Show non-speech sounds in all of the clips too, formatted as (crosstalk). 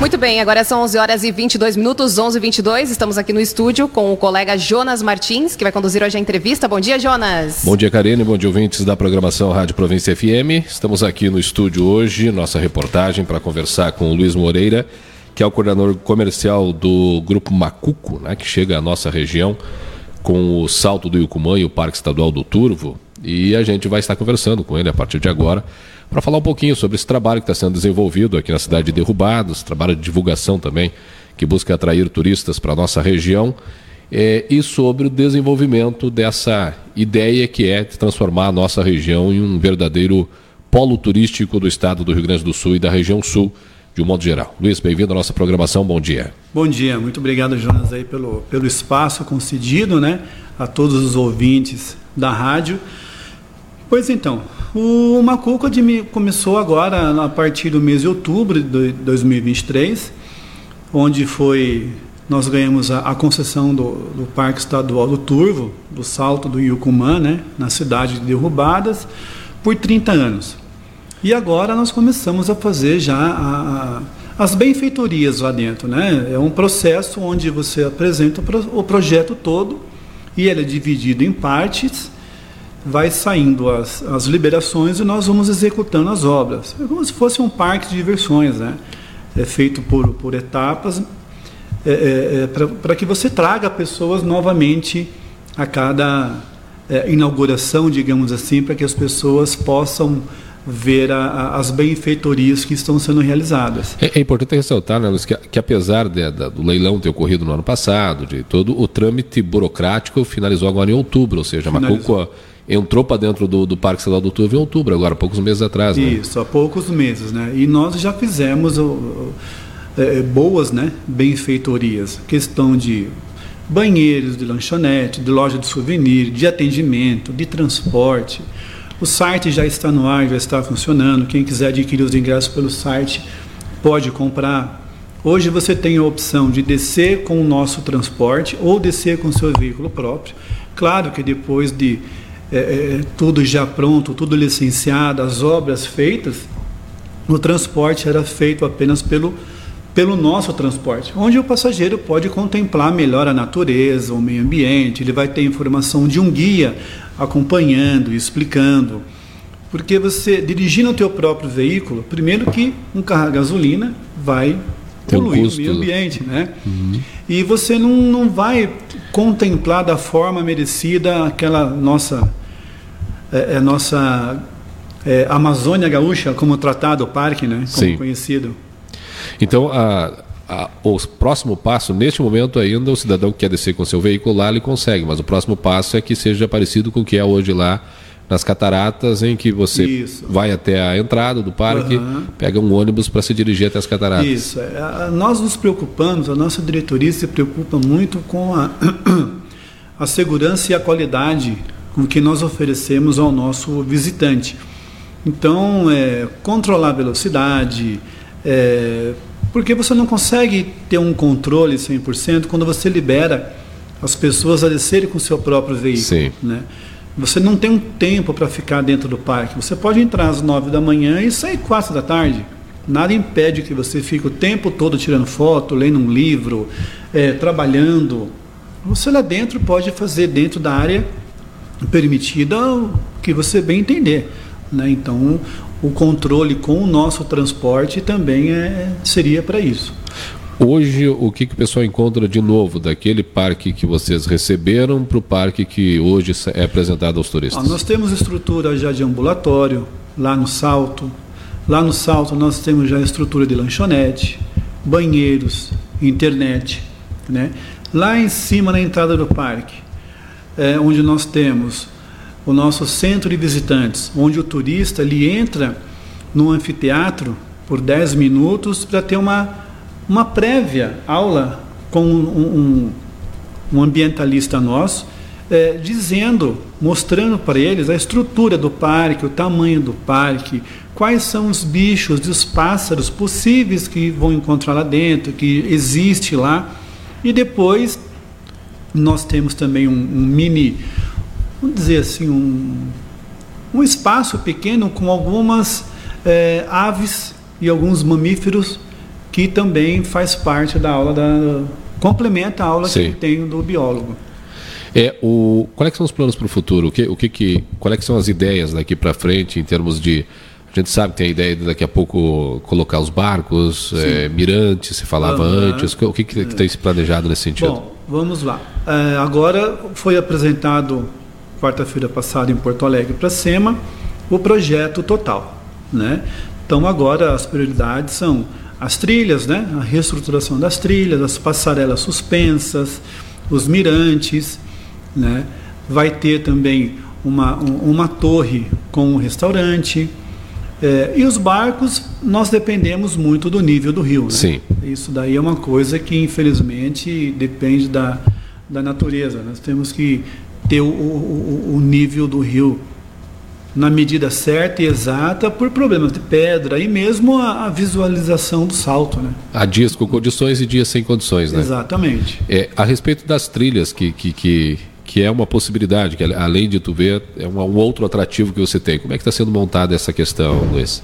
Muito bem, agora são 11 horas e 22 minutos, 11 e 22 Estamos aqui no estúdio com o colega Jonas Martins, que vai conduzir hoje a entrevista. Bom dia, Jonas. Bom dia, Karine. Bom dia, ouvintes da programação Rádio Província FM. Estamos aqui no estúdio hoje, nossa reportagem para conversar com o Luiz Moreira, que é o coordenador comercial do Grupo Macuco, né, que chega à nossa região com o Salto do Iucumã e o Parque Estadual do Turvo. E a gente vai estar conversando com ele a partir de agora para falar um pouquinho sobre esse trabalho que está sendo desenvolvido aqui na cidade de Derrubados, trabalho de divulgação também, que busca atrair turistas para a nossa região, é, e sobre o desenvolvimento dessa ideia que é de transformar a nossa região em um verdadeiro polo turístico do estado do Rio Grande do Sul e da região sul, de um modo geral. Luiz, bem-vindo à nossa programação, bom dia. Bom dia, muito obrigado, Jonas, aí pelo, pelo espaço concedido, né, a todos os ouvintes da rádio. Pois então, o Macuco começou agora a partir do mês de outubro de 2023, onde foi nós ganhamos a, a concessão do, do, Parque Estadual do Turvo, do Salto do Iucumã, né, na cidade de Derrubadas, por 30 anos. E agora nós começamos a fazer já a, a, as benfeitorias lá dentro. Né? É um processo onde você apresenta o projeto todo e ele é dividido em partes vai saindo as, as liberações e nós vamos executando as obras. É como se fosse um parque de diversões, né? É feito por, por etapas é, é, é para que você traga pessoas novamente a cada é, inauguração, digamos assim, para que as pessoas possam ver a, a, as benfeitorias que estão sendo realizadas. É, é importante ressaltar, né, Luiz, que, que apesar de, de, do leilão ter ocorrido no ano passado, de todo o trâmite burocrático finalizou agora em outubro, ou seja, Finalizou. Entrou para dentro do, do Parque Estadual do Turvo em outubro, agora, poucos meses atrás. Né? Isso, há poucos meses, né? E nós já fizemos é, boas né, benfeitorias, questão de banheiros, de lanchonete, de loja de souvenir, de atendimento, de transporte. O site já está no ar, já está funcionando. Quem quiser adquirir os ingressos pelo site pode comprar. Hoje você tem a opção de descer com o nosso transporte ou descer com o seu veículo próprio. Claro que depois de é, é, tudo já pronto, tudo licenciado, as obras feitas, o transporte era feito apenas pelo, pelo nosso transporte, onde o passageiro pode contemplar melhor a natureza, o meio ambiente, ele vai ter informação de um guia acompanhando, explicando. Porque você, dirigindo o teu próprio veículo, primeiro que um carro a gasolina vai poluir um o meio ambiente, né? Uhum. E você não, não vai contemplar da forma merecida aquela nossa é, é nossa é, Amazônia Gaúcha, como tratado o parque, né? Como Sim. conhecido. Então, a, a, o próximo passo, neste momento ainda, o cidadão que quer descer com seu veículo lá, ele consegue, mas o próximo passo é que seja parecido com o que é hoje lá nas cataratas, em que você Isso. vai até a entrada do parque, uhum. pega um ônibus para se dirigir até as cataratas. Isso. É, nós nos preocupamos, a nossa diretoria se preocupa muito com a, (clears throat) a segurança e a qualidade com que nós oferecemos ao nosso visitante. Então, é, controlar a velocidade, é, porque você não consegue ter um controle 100% quando você libera as pessoas a descerem com o seu próprio veículo. Sim. Né? Você não tem um tempo para ficar dentro do parque. Você pode entrar às nove da manhã e sair quatro da tarde. Nada impede que você fique o tempo todo tirando foto, lendo um livro, é, trabalhando. Você lá dentro pode fazer dentro da área permitida que você bem entender. Né? Então, o controle com o nosso transporte também é, seria para isso. Hoje, o que, que o pessoal encontra de novo daquele parque que vocês receberam para o parque que hoje é apresentado aos turistas? nós temos estrutura já de ambulatório, lá no Salto. Lá no Salto nós temos já estrutura de lanchonete, banheiros, internet. Né? Lá em cima, na entrada do parque, é, onde nós temos o nosso centro de visitantes, onde o turista ele entra no anfiteatro por 10 minutos para ter uma uma prévia aula com um, um, ambientalista nosso, é, dizendo, mostrando para eles a estrutura do parque, o tamanho do parque, quais são os bichos e os pássaros possíveis que vão encontrar lá dentro, que existe lá. E depois nós temos também um, um mini, vamos dizer assim, um, um espaço pequeno com algumas é, aves e alguns mamíferos que também faz parte da aula da complementa a aula Sim. que tem do biólogo. É, o, quais é são os planos para o futuro? O que, o que, que, quais é que são as ideias daqui para frente em termos de. A gente sabe que tem a ideia de daqui a pouco colocar os barcos, é, mirantes, se falava Aham. antes. O que, que, que tem se planejado nesse sentido? Bom, vamos lá. É, agora foi apresentado quarta-feira passada em Porto Alegre para a SEMA o projeto total, né? Então agora as prioridades são as trilhas, né? A reestruturação das trilhas, as passarelas suspensas, os mirantes, né? Vai ter também uma, um- uma torre com um restaurante. É, e os barcos, nós dependemos muito do nível do rio. Né? Sim. Isso daí é uma coisa que, infelizmente, depende da, da natureza. Nós temos que ter o, o- o nível do rio na medida certa e exata por problemas de pedra e mesmo a, a visualização do salto. Né? Há dias com condições e dias sem condições, né? Exatamente. É, a respeito das trilhas, que, que, que, que é uma possibilidade, que além de tu ver, é um, um outro atrativo que você tem. Como é que está sendo montada essa questão, Luiz?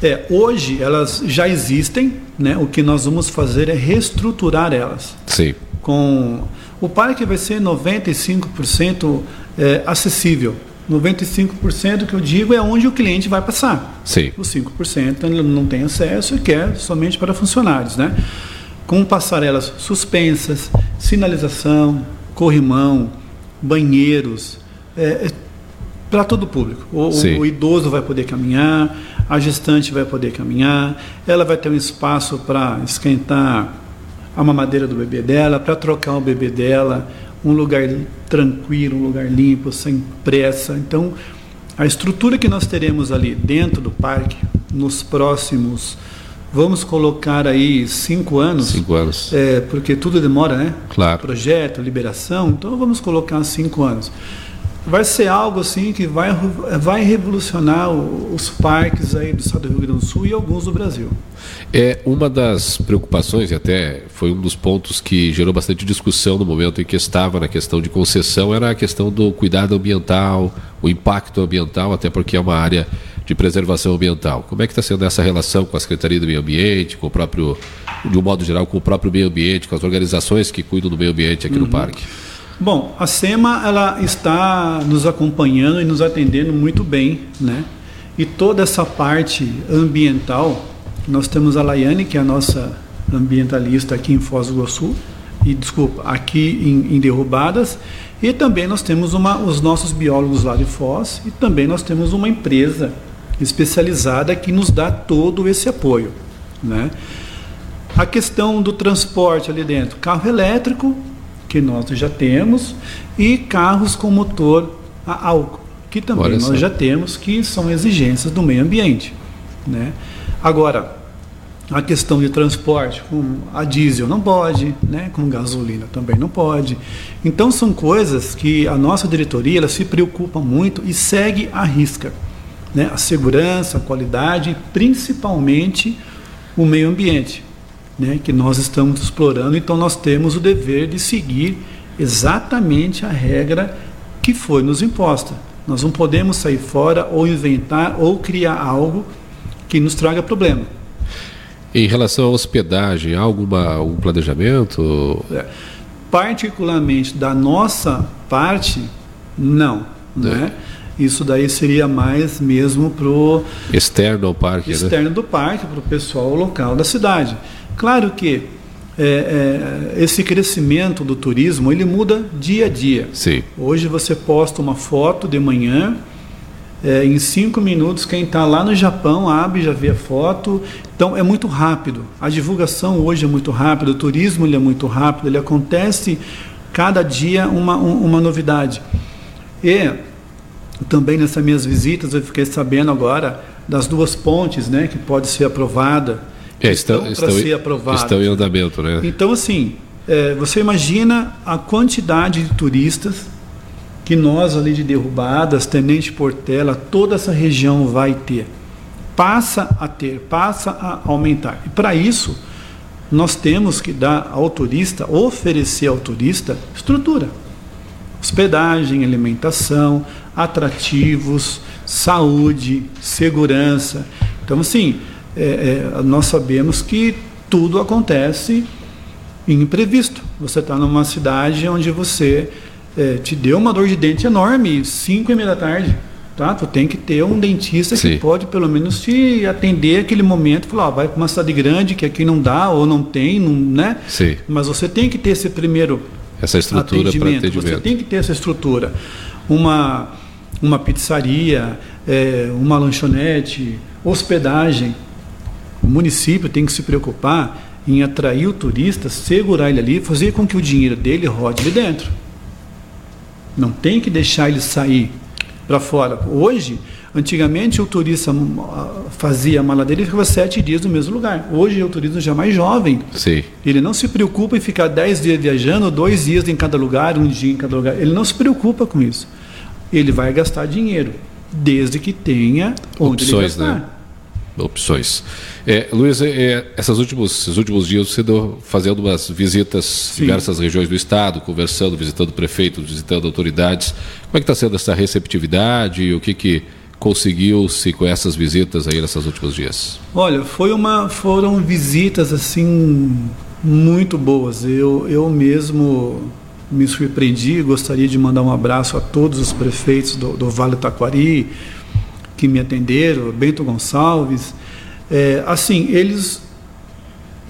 É, hoje elas já existem, né? o que nós vamos fazer é reestruturar elas. Sim. com o parque vai ser 95% é, acessível. 95% que eu digo é onde o cliente vai passar. Sim. Os 5% ele não tem acesso e quer somente para funcionários, né? Com passarelas suspensas, sinalização, corrimão, banheiros, é, para todo o público. O, o idoso vai poder caminhar, a gestante vai poder caminhar, ela vai ter um espaço para esquentar a mamadeira do bebê dela, para trocar o bebê dela, um lugar tranquilo, um lugar limpo, sem pressa. Então, a estrutura que nós teremos ali dentro do parque, nos próximos, vamos colocar aí cinco anos, Cinco anos. é, porque tudo demora, né? Claro. Projeto, liberação, então vamos colocar cinco anos. Vai ser algo assim que vai, vai revolucionar os parques aí do estado do Rio Grande do Sul e alguns do Brasil. É uma das preocupações, e até foi um dos pontos que gerou bastante discussão no momento em que estava na questão de concessão, era a questão do cuidado ambiental, o impacto ambiental, até porque é uma área de preservação ambiental. Como é que está sendo essa relação com a Secretaria do Meio Ambiente, com o próprio, de um modo geral, com o próprio meio ambiente, com as organizações que cuidam do meio ambiente aqui no parque? Bom, a SEMA ela está nos acompanhando e nos atendendo muito bem, né? E toda essa parte ambiental, nós temos a Laiane, que é a nossa ambientalista aqui em Foz do Iguaçu, e desculpa, aqui em, em Derrubadas, e também nós temos uma, os nossos biólogos lá de Foz, e também nós temos uma empresa especializada que nos dá todo esse apoio, né? A questão do transporte ali dentro, carro elétrico, que nós já temos, e carros com motor a álcool, que também Olha nós já temos, que são exigências do meio ambiente. Né? Agora, a questão de transporte, com a diesel não pode, né? com gasolina também não pode. Então são coisas que a nossa diretoria ela se preocupa muito e segue à risca. Né? A segurança, a qualidade e principalmente o meio ambiente né, que nós estamos explorando, então nós temos o dever de seguir exatamente a regra que foi nos imposta. Nós não podemos sair fora ou inventar ou criar algo que nos traga problema. Em relação à hospedagem, há alguma, algum planejamento? É. Particularmente da nossa parte, não. Né? Isso daí seria mais mesmo para o Externo ao parque, né? externo do parque, para o pessoal local da cidade. Claro que é, é, esse crescimento do turismo ele muda dia a dia. Sim. Hoje você posta uma foto de manhã, é, em cinco minutos quem está lá no Japão abre já vê a foto. Então é muito rápido. A divulgação hoje é muito rápida, o turismo ele é muito rápido, ele acontece cada dia uma, um- uma novidade. E também nessas minhas visitas eu fiquei sabendo agora das duas pontes, né, que pode ser aprovada. É, estão, para estão, ser aprovadas. estão em andamento, né? Então, assim, é, você imagina a quantidade de turistas que nós ali de Derrubadas, Tenente Portela, toda essa região vai ter. Passa a ter, passa a aumentar. E para isso, nós temos que dar ao turista, oferecer ao turista estrutura. Hospedagem, alimentação, atrativos, saúde, segurança. Então, assim, é, é, nós sabemos que tudo acontece imprevisto. Você está numa cidade onde você é, te deu uma dor de dente enorme, 5 e meia da tarde. Tá? Tu tem que ter um dentista Sim. que pode pelo menos te atender aquele momento, falar, vai para uma cidade grande que aqui não dá ou não tem, não, né? Sim. Mas você tem que ter esse primeiro essa estrutura atendimento. atendimento. Você tem que ter essa estrutura. Uma uma pizzaria, é, uma lanchonete, hospedagem. O município tem que se preocupar em atrair o turista, segurar ele ali, fazer com que o dinheiro dele rode ali dentro. Não tem que deixar ele sair para fora. Hoje, antigamente o turista fazia a mala dele e ficava sete dias no mesmo lugar. Hoje o turismo já é mais jovem. Sim. Ele não se preocupa em ficar dez dias viajando, dois dias em cada lugar, um dia em cada lugar. Ele não se preocupa com isso. Ele vai gastar dinheiro, desde que tenha onde Opções, ele gastar. Né? opções. É, Luiz, é, é, essas últimos, esses últimos dias você deu fazendo umas visitas em diversas regiões do estado, conversando, visitando prefeitos, visitando autoridades. Como é que está sendo essa receptividade e o que, que conseguiu-se com essas visitas aí nesses últimos dias? Olha, foi uma, foram visitas assim muito boas. Eu, eu mesmo me surpreendi, gostaria de mandar um abraço a todos os prefeitos do, do Vale Taquari, que me atenderam, Bento Gonçalves. É, assim, eles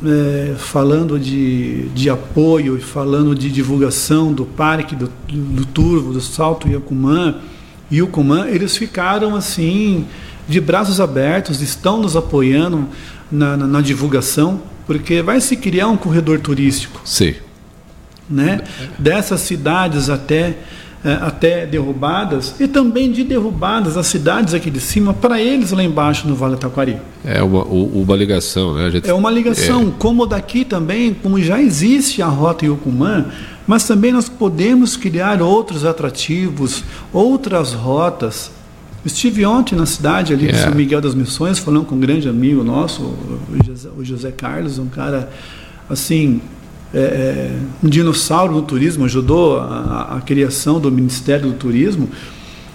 é, falando de, de apoio, falando de divulgação do parque, do, do Turvo, do Salto Iacumã, e o eles ficaram assim, de braços abertos, estão nos apoiando na, na, na divulgação, porque vai se criar um corredor turístico. Sim. Né? Dessas cidades até é, até derrubadas e também de derrubadas as cidades aqui de cima para eles lá embaixo no Vale do Taquari. É uma, uma ligação, né? Gente, é uma ligação, é... como daqui também, como já existe a rota Iucumã, mas também nós podemos criar outros atrativos, outras rotas. Estive ontem na cidade ali de é. São Miguel das Missões, falando com um grande amigo nosso, o José Carlos, um cara assim é, é, um dinossauro no turismo, ajudou a, a, criação do Ministério do Turismo.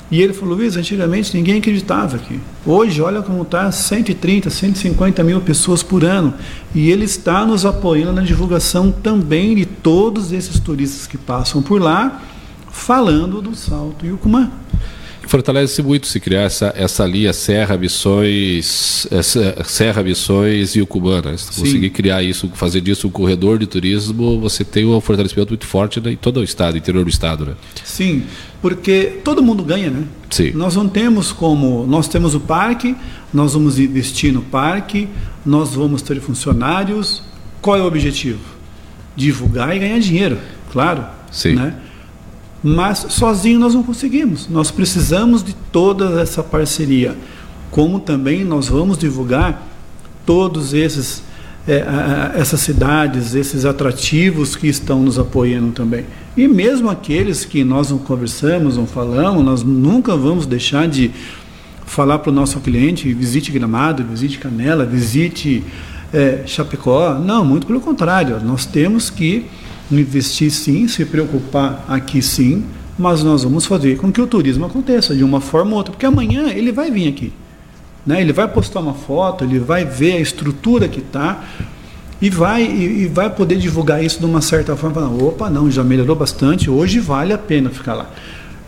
E ele falou, Luiz, antigamente ninguém acreditava aqui. Hoje, olha como está, 130, 150 mil pessoas por ano. E ele está nos apoiando na divulgação também de todos esses turistas que passam por lá, falando do Salto Yucumã fortalece muito se criar essa, essa linha Serra Missões, essa, Serra Missões e o Cubana. Se conseguir criar isso, fazer disso um corredor de turismo, você tem um fortalecimento muito forte em todo o estado, interior do estado, né? Sim, porque todo mundo ganha, né? Sim. Nós não temos como, nós temos o parque, nós vamos investir no parque, nós vamos ter funcionários. Qual é o objetivo? Divulgar e ganhar dinheiro, claro. Sim. Né? Mas sozinho nós não conseguimos. Nós precisamos de toda essa parceria. Como também nós vamos divulgar todos esses é, essas cidades, esses atrativos que estão nos apoiando também. E mesmo aqueles que nós não conversamos, não falamos, nós nunca vamos deixar de falar para o nosso cliente: visite Gramado, visite Canela, visite é, Chapecó. Não, muito pelo contrário. Nós temos que investir sim, se preocupar aqui sim, mas nós vamos fazer com que o turismo aconteça de uma forma ou outra, porque amanhã ele vai vir aqui. Né? Ele vai postar uma foto, ele vai ver a estrutura que está e vai, e, e, vai poder divulgar isso de uma certa forma. Opa, não, já melhorou bastante, hoje vale a pena ficar lá.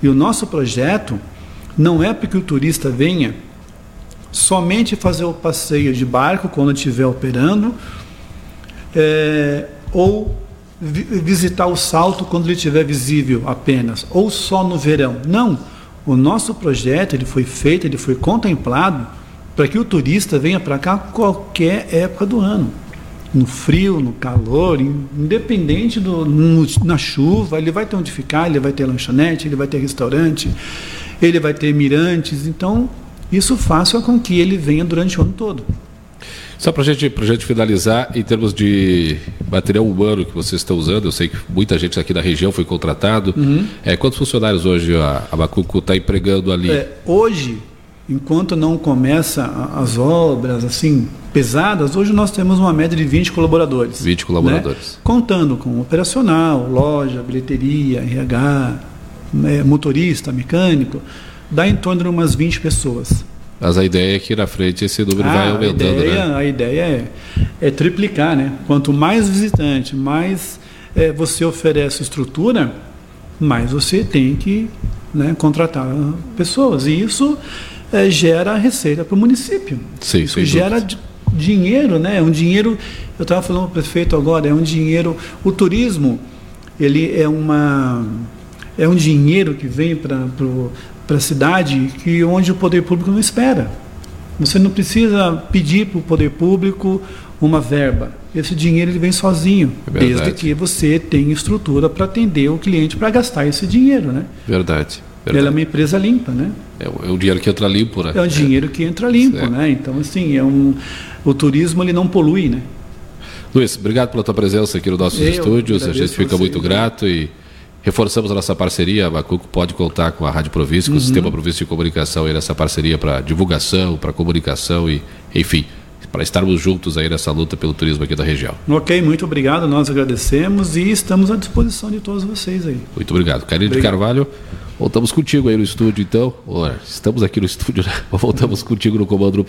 E o nosso projeto não é para que o turista venha somente fazer o passeio de barco quando estiver operando, é, ou visitar o salto quando ele estiver visível apenas, ou só no verão. Não. O nosso projeto ele foi feito, ele foi contemplado para que o turista venha para cá qualquer época do ano. No frio, no calor, independente do no, na chuva, ele vai ter onde ficar, ele vai ter lanchonete, ele vai ter restaurante, ele vai ter mirantes. Então, isso faça com que ele venha durante o ano todo. Só para gente, a gente finalizar, em termos de material humano que vocês estão usando, eu sei que muita gente aqui da região foi contratado. Uhum. É, quantos funcionários hoje a, a Macuco está empregando ali? É, hoje, enquanto não começa as obras assim pesadas, hoje nós temos uma média de 20 colaboradores. 20 colaboradores. Né? Contando com operacional, loja, bilheteria, RH, é, motorista, mecânico, dá em torno de umas 20 pessoas. Mas a ideia é que na frente esse número Ah, vai aumentando, a ideia, né? A ideia é, é triplicar, né? Quanto mais visitante, mais é, você oferece estrutura, mais você tem que né, contratar pessoas. E isso é, gera receita para o município. Sim, isso gera di- dinheiro, né? É um dinheiro. Eu estava falando para o prefeito agora, é um dinheiro. O turismo, ele é uma é um dinheiro que vem para para a cidade que onde o poder público não espera. Você não precisa pedir para o poder público uma verba. Esse dinheiro ele vem sozinho, É verdade. desde que você tenha estrutura para atender o cliente para gastar esse dinheiro, né? Verdade. Ela é verdade. uma empresa limpa, né? É, o- é o dinheiro que entra limpo, né? É um dinheiro que entra limpo, né? Então assim é um o turismo ele não polui, né? Luiz, obrigado pela tua presença aqui nos nossos Eu estúdios. A gente fica muito grato e reforçamos a nossa parceria. A Macuco pode contar com a Rádio Província, com Uhum. o Sistema Província de Comunicação aí nessa parceria para divulgação, para comunicação e, enfim, para estarmos juntos aí nessa luta pelo turismo aqui da região. Ok, muito obrigado. Nós agradecemos e estamos à disposição de todos vocês aí. Muito obrigado. Carine de. Carvalho, voltamos contigo aí no estúdio, então. Ora, estamos aqui no estúdio, né? (laughs) Voltamos contigo no comando do programa.